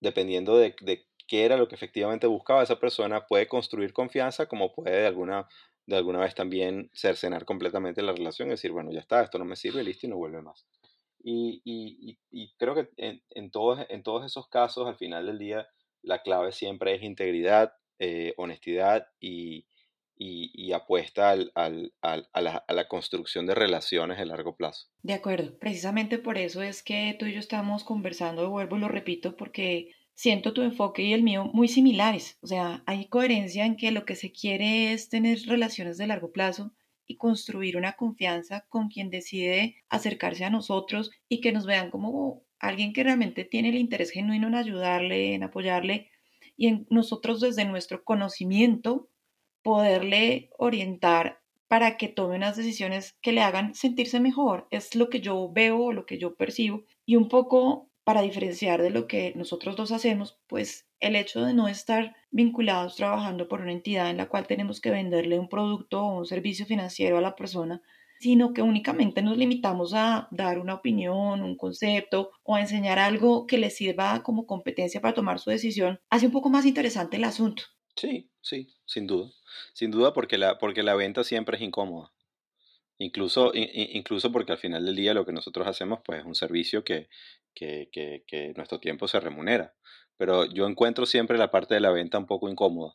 Speaker 2: dependiendo de, de, qué era lo que efectivamente buscaba esa persona, puede construir confianza como puede de alguna, de alguna vez también cercenar completamente la relación y decir, bueno, ya está, esto no me sirve, listo, y no vuelve más. Y, y, y creo que en, en, todos, en todos esos casos, al final del día, la clave siempre es integridad, eh, honestidad y, y apuesta al, al, al, a, la, construcción de relaciones de largo plazo.
Speaker 1: De acuerdo, precisamente por eso es que tú y yo estamos conversando, vuelvo y lo repito, porque siento tu enfoque y el mío muy similares. O sea, hay coherencia en que lo que se quiere es tener relaciones de largo plazo y construir una confianza con quien decide acercarse a nosotros y que nos vean como alguien que realmente tiene el interés genuino en ayudarle, en apoyarle y en nosotros desde nuestro conocimiento poderle orientar para que tome unas decisiones que le hagan sentirse mejor. Es lo que yo veo, lo que yo percibo y un poco para diferenciar de lo que nosotros dos hacemos, pues el hecho de no estar vinculados trabajando por una entidad en la cual tenemos que venderle un producto o un servicio financiero a la persona, sino que únicamente nos limitamos a dar una opinión, un concepto o a enseñar algo que le sirva como competencia para tomar su decisión, hace un poco más interesante el asunto.
Speaker 2: Sí, sí, sin duda. Sin duda porque la, porque la venta siempre es incómoda. Incluso, incluso porque al final del día lo que nosotros hacemos pues es un servicio que, que, que, que nuestro tiempo se remunera pero yo encuentro siempre la parte de la venta un poco incómoda.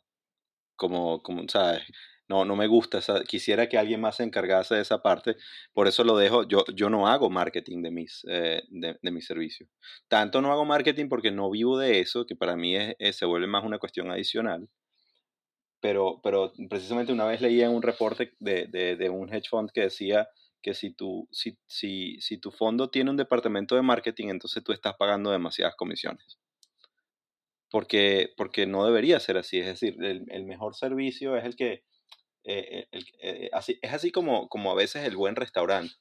Speaker 2: Como, como ¿sabes? No, no me gusta, quisiera que alguien más se encargase de esa parte, por eso lo dejo, yo, yo no hago marketing de mis, eh, de, de, mis servicios. Tanto no hago marketing porque no vivo de eso, que para mí es, es, se vuelve más una cuestión adicional. Pero, pero precisamente una vez leía en un reporte de, de, de un hedge fund que decía que si tu, si, si, si tu fondo tiene un departamento de marketing, entonces tú estás pagando demasiadas comisiones porque, porque no debería ser así. Es decir, el, el mejor servicio es el que... Eh, el, eh, así, es así como, como a veces el buen restaurante.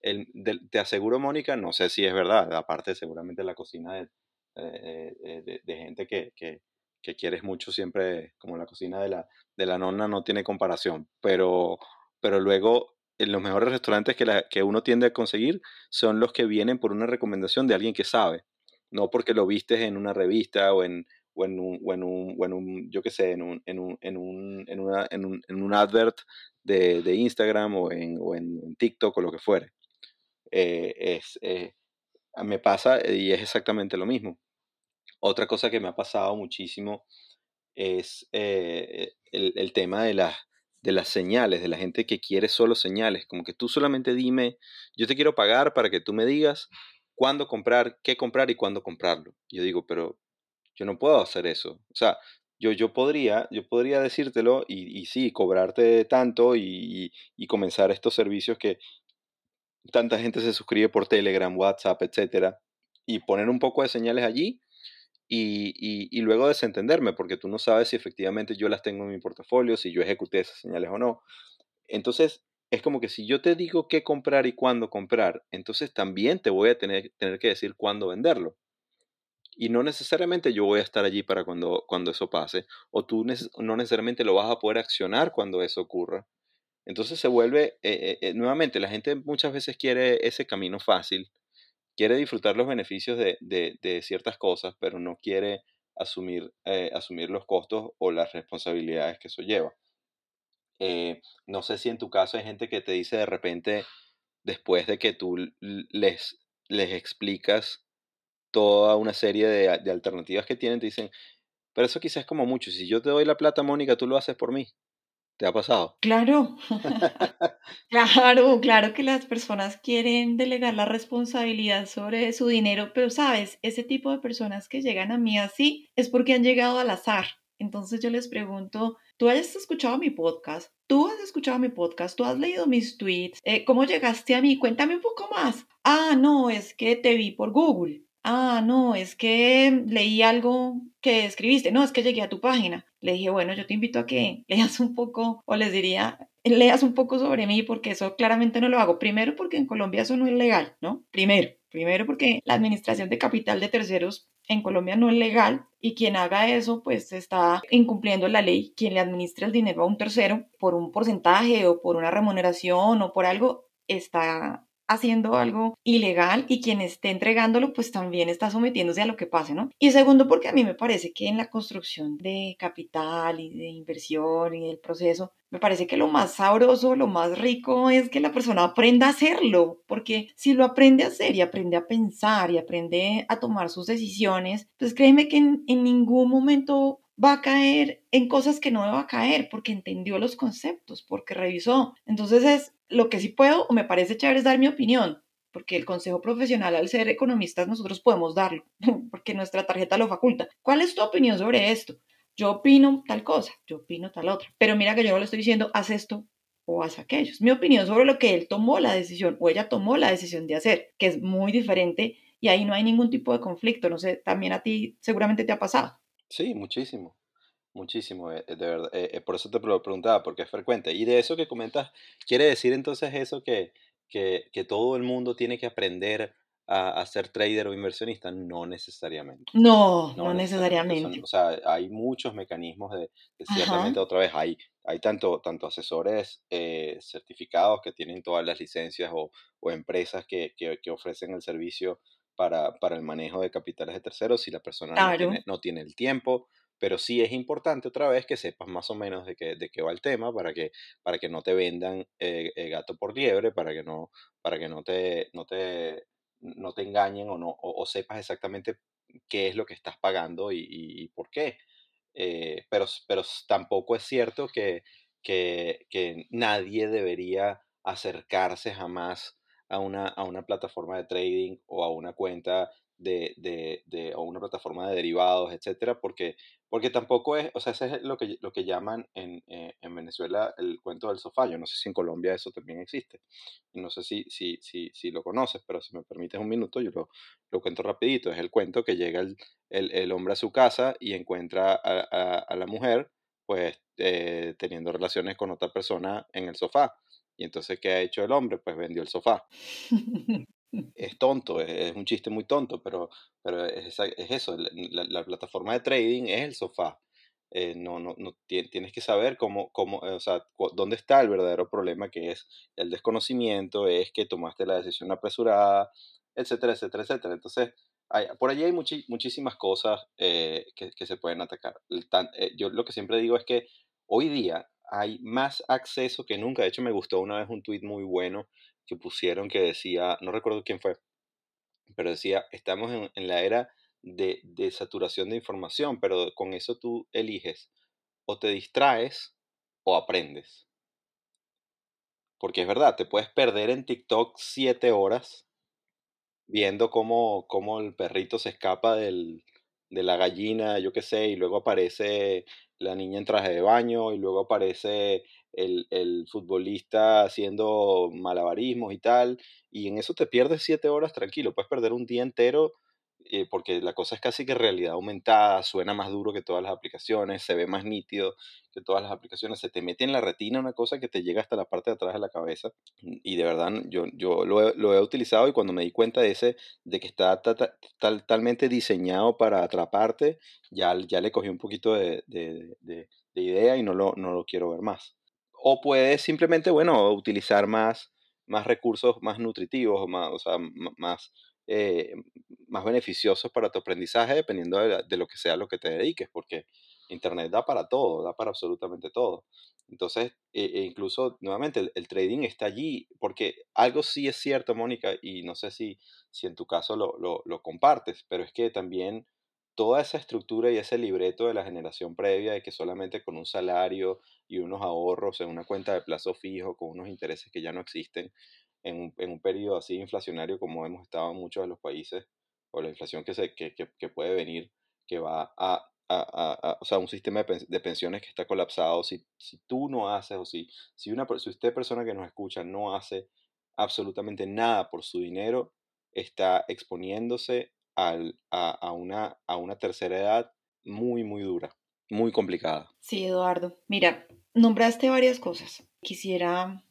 Speaker 2: El, te aseguro, Mónica, no sé si es verdad, aparte seguramente la cocina de, eh, de, de gente que, que, que, quieres mucho siempre, como la cocina de la, de la nonna no tiene comparación, pero, pero luego en los mejores restaurantes que, la, que uno tiende a conseguir son los que vienen por una recomendación de alguien que sabe no porque lo vistes en una revista o en, o en un, o en un, o en un yo qué sé, en un, en un, en un, en una, en un, en un advert de, de Instagram o en, o en TikTok o lo que fuere. Eh, es, eh, me pasa y es exactamente lo mismo. Otra cosa que me ha pasado muchísimo es eh, el, el, tema de las, de las señales, de la gente que quiere solo señales, como que tú solamente dime, yo te quiero pagar para que tú me digas cuándo comprar, qué comprar y cuándo comprarlo. Yo digo, pero yo no puedo hacer eso. O sea, yo, yo, podría, yo podría decírtelo y, y sí, cobrarte tanto y, y, comenzar estos servicios que tanta gente se suscribe por Telegram, WhatsApp, etcétera, y poner un poco de señales allí y, luego desentenderme, porque tú no sabes si efectivamente yo las tengo en mi portafolio, si yo ejecuté esas señales o no. Entonces, es como que si yo te digo qué comprar y cuándo comprar, entonces también te voy a tener, tener que decir cuándo venderlo. Y no necesariamente yo voy a estar allí para cuando, cuando eso pase, o tú no necesariamente lo vas a poder accionar cuando eso ocurra. Entonces se vuelve, eh, eh, nuevamente, la gente muchas veces quiere ese camino fácil, quiere disfrutar los beneficios de, de, ciertas cosas, pero no quiere asumir, eh, asumir los costos o las responsabilidades que eso lleva. no sé si en tu caso hay gente que te dice de repente, después de que tú les, les explicas toda una serie de, de alternativas que tienen, te dicen, pero eso quizás es como mucho, si yo te doy la plata, Mónica, tú lo haces por mí. ¿Te ha pasado?
Speaker 1: Claro, claro, claro que las personas quieren delegar la responsabilidad sobre su dinero, pero sabes, ese tipo de personas que llegan a mí así es porque han llegado al azar. Entonces yo les pregunto, ¿tú has escuchado mi podcast? ¿Tú has escuchado mi podcast? ¿Tú has leído mis tweets? Eh, ¿Cómo llegaste a mí? Cuéntame un poco más. Ah, no, es que te vi por Google. Ah, no, es que leí algo que escribiste. No, es que llegué a tu página le dije, bueno, yo te invito a que leas un poco, o les diría, leas un poco sobre mí, porque eso claramente no lo hago. Primero, porque en Colombia eso no es legal, ¿no? Primero, primero porque la administración de capital de terceros en Colombia no es legal y quien haga eso pues está incumpliendo la ley. Quien le administra el dinero a un tercero por un porcentaje o por una remuneración o por algo está haciendo algo ilegal y quien esté entregándolo pues también está sometiéndose a lo que pase, ¿no? Y segundo porque a mí me parece que en la construcción de capital y de inversión y del proceso, me parece que lo más sabroso, lo más rico es que la persona aprenda a hacerlo, porque si lo aprende a hacer y aprende a pensar y aprende a tomar sus decisiones, pues créeme que en, ningún momento va a caer en cosas que no va a caer porque entendió los conceptos, porque revisó. Entonces es lo que sí puedo o me parece chévere es dar mi opinión, porque el consejo profesional al ser economistas nosotros podemos darlo, porque nuestra tarjeta lo faculta. ¿Cuál es tu opinión sobre esto? Yo opino tal cosa, yo opino tal otra, pero mira que yo no le estoy diciendo haz esto o haz aquello. Es mi opinión sobre lo que él tomó la decisión o ella tomó la decisión de hacer, que es muy diferente y ahí no hay ningún tipo de conflicto. No sé, también a ti seguramente te ha pasado.
Speaker 2: Sí, muchísimo. Muchísimo, eh, de verdad. Eh, eh, por eso te lo preguntaba, porque es frecuente. Y de eso que comentas, ¿quiere decir entonces eso que, que, que todo el mundo tiene que aprender a, ser trader o inversionista? No necesariamente.
Speaker 1: No, no, necesariamente.
Speaker 2: o sea, hay muchos mecanismos de, ciertamente, otra vez, hay, hay tanto, tanto asesores certificados que tienen todas las licencias o, o empresas que, que, que, ofrecen el servicio para, para, el manejo de capitales de terceros si la persona no, tiene, no tiene el tiempo pero sí es importante otra vez que sepas más o menos de qué, de qué va el tema para que, para que no te vendan eh, eh, gato por liebre, para que no, para que no te, no te, no te engañen o, no, o, sepas exactamente qué es lo que estás pagando y, por qué. Eh, pero, pero tampoco es cierto que, que, que, nadie debería acercarse jamás a una, a una plataforma de trading o a una cuenta de, de, de, o una plataforma de derivados, etcétera, porque, porque tampoco es, o sea, ese es lo que, lo que llaman en, eh, en Venezuela el cuento del sofá. Yo no sé si en Colombia eso también existe. no sé si, si, si, si lo conoces, pero si me permites un minuto, yo lo, lo cuento rapidito. Es el cuento que llega el, el, el hombre a su casa y encuentra a, a, la mujer, pues, eh, teniendo relaciones con otra persona en el sofá. Y entonces, ¿qué ha hecho el hombre? Pues vendió el sofá. es tonto, es, un chiste muy tonto, pero, pero es, es eso, la, plataforma de trading es el sofá. Eh, no, no, tienes que saber cómo, cómo, o sea, dónde está el verdadero problema que es el desconocimiento, es que tomaste la decisión apresurada, etcétera, etcétera, etcétera. Entonces, por allí hay muchísimas cosas eh, que, que, se pueden atacar. Eh, yo lo que siempre digo es que hoy día hay más acceso que nunca. De hecho, me gustó una vez un tweet muy bueno que pusieron que decía, no recuerdo quién fue, pero decía, estamos en, la era de, de, saturación de información, pero con eso tú eliges o te distraes o aprendes. Porque es verdad, te puedes perder en TikTok siete horas viendo cómo, cómo el perrito se escapa del, de la gallina, yo qué sé, y luego aparece la niña en traje de baño, y luego aparece el, el, futbolista haciendo malabarismos y tal, y en eso te pierdes siete horas tranquilo, puedes perder un día entero eh, porque la cosa es casi que realidad aumentada, suena más duro que todas las aplicaciones, se ve más nítido que todas las aplicaciones, se te mete en la retina una cosa que te llega hasta la parte de atrás de la cabeza y de verdad yo, yo lo, he, lo he utilizado y cuando me di cuenta de ese, de que está totalmente diseñado para atraparte, ya, ya le cogí un poquito de, de, de, de idea y no lo, no lo quiero ver más. O puedes simplemente, bueno, utilizar más, más recursos más nutritivos, más, o más, eh, más beneficiosos para tu aprendizaje dependiendo de, lo que sea lo que te dediques, porque Internet da para todo, da para absolutamente todo. Entonces, e, e incluso, nuevamente, el, trading está allí, porque algo sí es cierto, Mónica, y no sé si, si en tu caso lo, lo, lo compartes, pero es que también toda esa estructura y ese libreto de la generación previa de que solamente con un salario y unos ahorros en una cuenta de plazo fijo, con unos intereses que ya no existen, en un, en un periodo así inflacionario como hemos estado en muchos de los países, o la inflación que, se, que, que, puede venir, que va a, a, a, o sea, un sistema de, pensiones que está colapsado, si, si tú no haces, o si, si, una, si usted persona que nos escucha no hace absolutamente nada por su dinero, está exponiéndose al, a, a, una, a una tercera edad muy, muy dura, muy complicada.
Speaker 1: Sí, Eduardo. Mira, nombraste varias cosas. Quisiera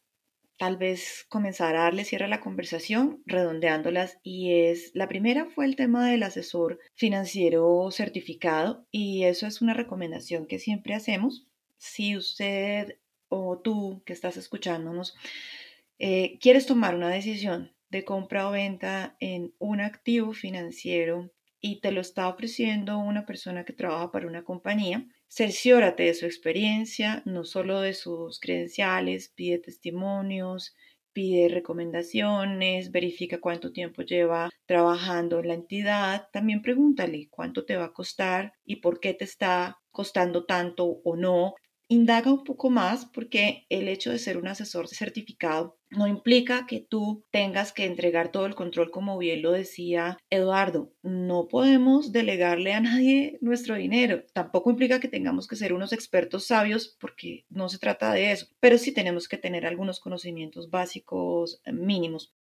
Speaker 1: tal vez comenzar a darle cierre a la conversación redondeándolas y es la primera fue el tema del asesor financiero certificado y eso es una recomendación que siempre hacemos. Si usted o tú que estás escuchándonos eh, quieres tomar una decisión de compra o venta en un activo financiero y te lo está ofreciendo una persona que trabaja para una compañía, cerciórate de su experiencia, no solo de sus credenciales, pide testimonios, pide recomendaciones, verifica cuánto tiempo lleva trabajando en la entidad, también pregúntale cuánto te va a costar y por qué te está costando tanto o no. Indaga un poco más porque el hecho de ser un asesor certificado no implica que tú tengas que entregar todo el control, como bien lo decía Eduardo. No podemos delegarle a nadie nuestro dinero. Tampoco implica que tengamos que ser unos expertos sabios porque no se trata de eso, pero sí tenemos que tener algunos conocimientos básicos mínimos.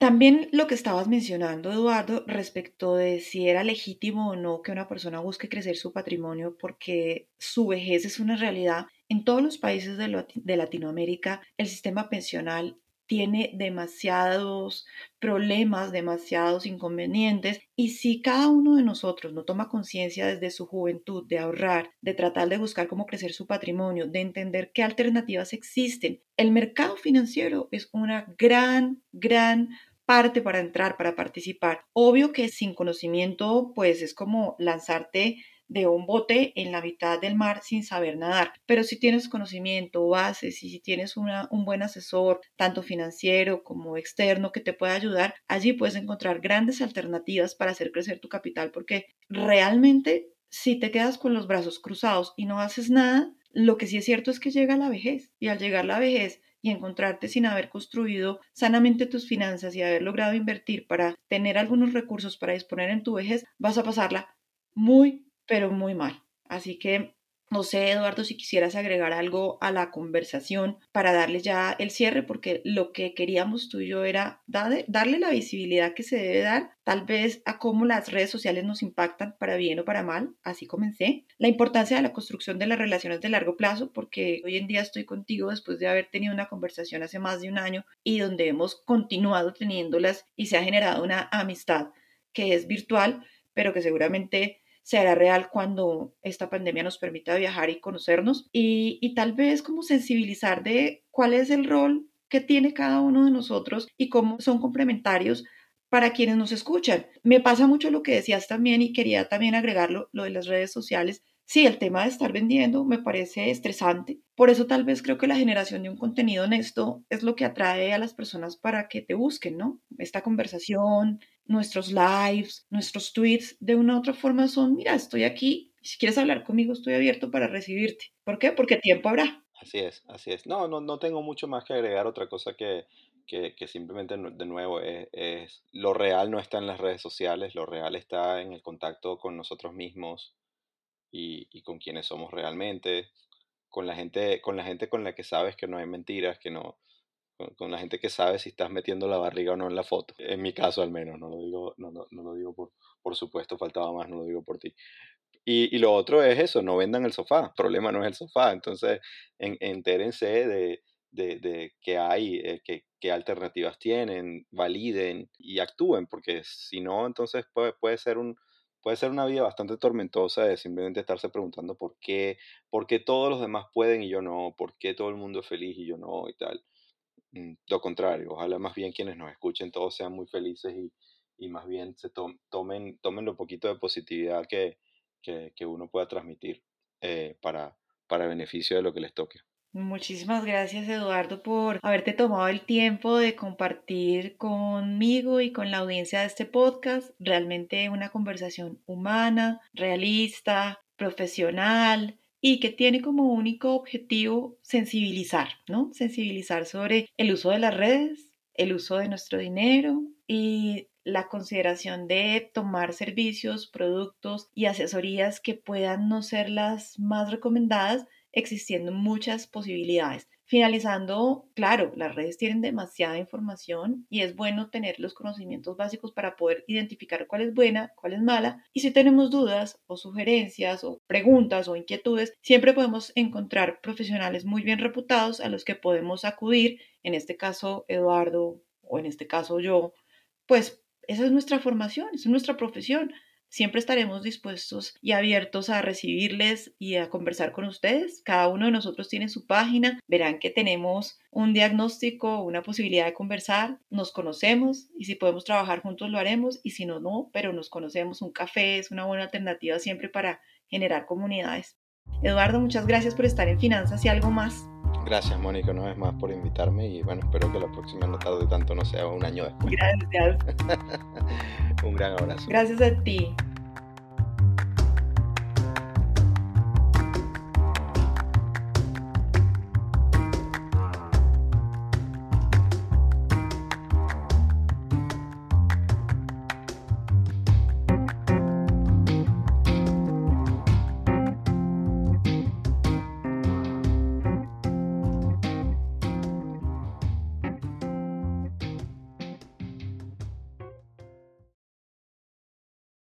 Speaker 1: También lo que estabas mencionando, Eduardo, respecto de si era legítimo o no que una persona busque crecer su patrimonio porque su vejez es una realidad. En todos los países de, Latinoamérica, el sistema pensional tiene demasiados problemas, demasiados inconvenientes y si cada uno de nosotros no toma conciencia desde su juventud de ahorrar, de tratar de buscar cómo crecer su patrimonio, de entender qué alternativas existen, el mercado financiero es una gran, gran parte para entrar, para participar. Obvio que sin conocimiento, pues es como lanzarte de un bote en la mitad del mar sin saber nadar. Pero si tienes conocimiento, bases y si tienes una, un buen asesor, tanto financiero como externo, que te pueda ayudar, allí puedes encontrar grandes alternativas para hacer crecer tu capital, porque realmente si te quedas con los brazos cruzados y no haces nada, lo que sí es cierto es que llega la vejez y al llegar la vejez y encontrarte sin haber construido sanamente tus finanzas y haber logrado invertir para tener algunos recursos para disponer en tu vejez, vas a pasarla muy, pero muy mal. Así que no sé, Eduardo, si quisieras agregar algo a la conversación para darle ya el cierre, porque lo que queríamos tú y yo era darle la visibilidad que se debe dar, tal vez a cómo las redes sociales nos impactan para bien o para mal, así comencé. La importancia de la construcción de las relaciones de largo plazo, porque hoy en día estoy contigo después de haber tenido una conversación hace más de un año y donde hemos continuado teniéndolas y se ha generado una amistad que es virtual, pero que seguramente se hará real cuando esta pandemia nos permita viajar y conocernos y, y tal vez como sensibilizar de cuál es el rol que tiene cada uno de nosotros y cómo son complementarios para quienes nos escuchan. Me pasa mucho lo que decías también y quería también agregarlo, lo de las redes sociales. Sí, el tema de estar vendiendo me parece estresante. Por eso tal vez creo que la generación de un contenido honesto es lo que atrae a las personas para que te busquen, ¿no? Esta conversación, nuestros lives, nuestros tweets, de una u otra forma son, mira, estoy aquí, si quieres hablar conmigo, estoy abierto para recibirte. ¿Por qué? Porque tiempo habrá.
Speaker 2: Así es, así es. No, no, no tengo mucho más que agregar. Otra cosa que, que, que simplemente de nuevo es, es, lo real no está en las redes sociales, lo real está en el contacto con nosotros mismos y, y con quienes somos realmente. con la gente, con la gente con la que sabes que no hay mentiras, que no, con, la gente que sabe si estás metiendo la barriga o no en la foto. En mi caso al menos, no lo digo, no, no, no lo digo por, por supuesto, faltaba más, no lo digo por ti. Y, y, lo otro es eso, no vendan el sofá, el problema no es el sofá, entonces en, entérense de, de, de qué hay, eh, qué, qué, alternativas tienen, validen y actúen, porque si no, entonces puede, puede ser un, puede ser una vida bastante tormentosa de simplemente estarse preguntando por qué, por qué todos los demás pueden y yo no, por qué todo el mundo es feliz y yo no y tal. Mm, lo contrario, ojalá más bien quienes nos escuchen todos sean muy felices y, y más bien se tomen, tomen lo poquito de positividad que, que, uno pueda transmitir eh, para, para beneficio de lo que les toque.
Speaker 1: Muchísimas gracias Eduardo por haberte tomado el tiempo de compartir conmigo y con la audiencia de este podcast. Realmente una conversación humana, realista, profesional y que tiene como único objetivo sensibilizar, ¿no? Sensibilizar sobre el uso de las redes, el uso de nuestro dinero y la consideración de tomar servicios, productos y asesorías que puedan no ser las más recomendadas existiendo muchas posibilidades. Finalizando, claro, las redes tienen demasiada información y es bueno tener los conocimientos básicos para poder identificar cuál es buena, cuál es mala. Y si tenemos dudas o sugerencias o preguntas o inquietudes, siempre podemos encontrar profesionales muy bien reputados a los que podemos acudir, en este caso Eduardo o en este caso yo, pues esa es nuestra formación, esa es nuestra profesión. Siempre estaremos dispuestos y abiertos a recibirles y a conversar con ustedes. Cada uno de nosotros tiene su página. Verán que tenemos un diagnóstico, una posibilidad de conversar. Nos conocemos y si podemos trabajar juntos lo haremos y si no, no, pero nos conocemos. Un café es una buena alternativa siempre para generar comunidades. Eduardo, muchas gracias por estar en Finanzas y algo más.
Speaker 2: Gracias, Mónica, una vez más por invitarme y bueno, espero que la próxima no tarde tanto, no sea un año después.
Speaker 1: Gracias.
Speaker 2: un gran abrazo.
Speaker 1: Gracias a ti.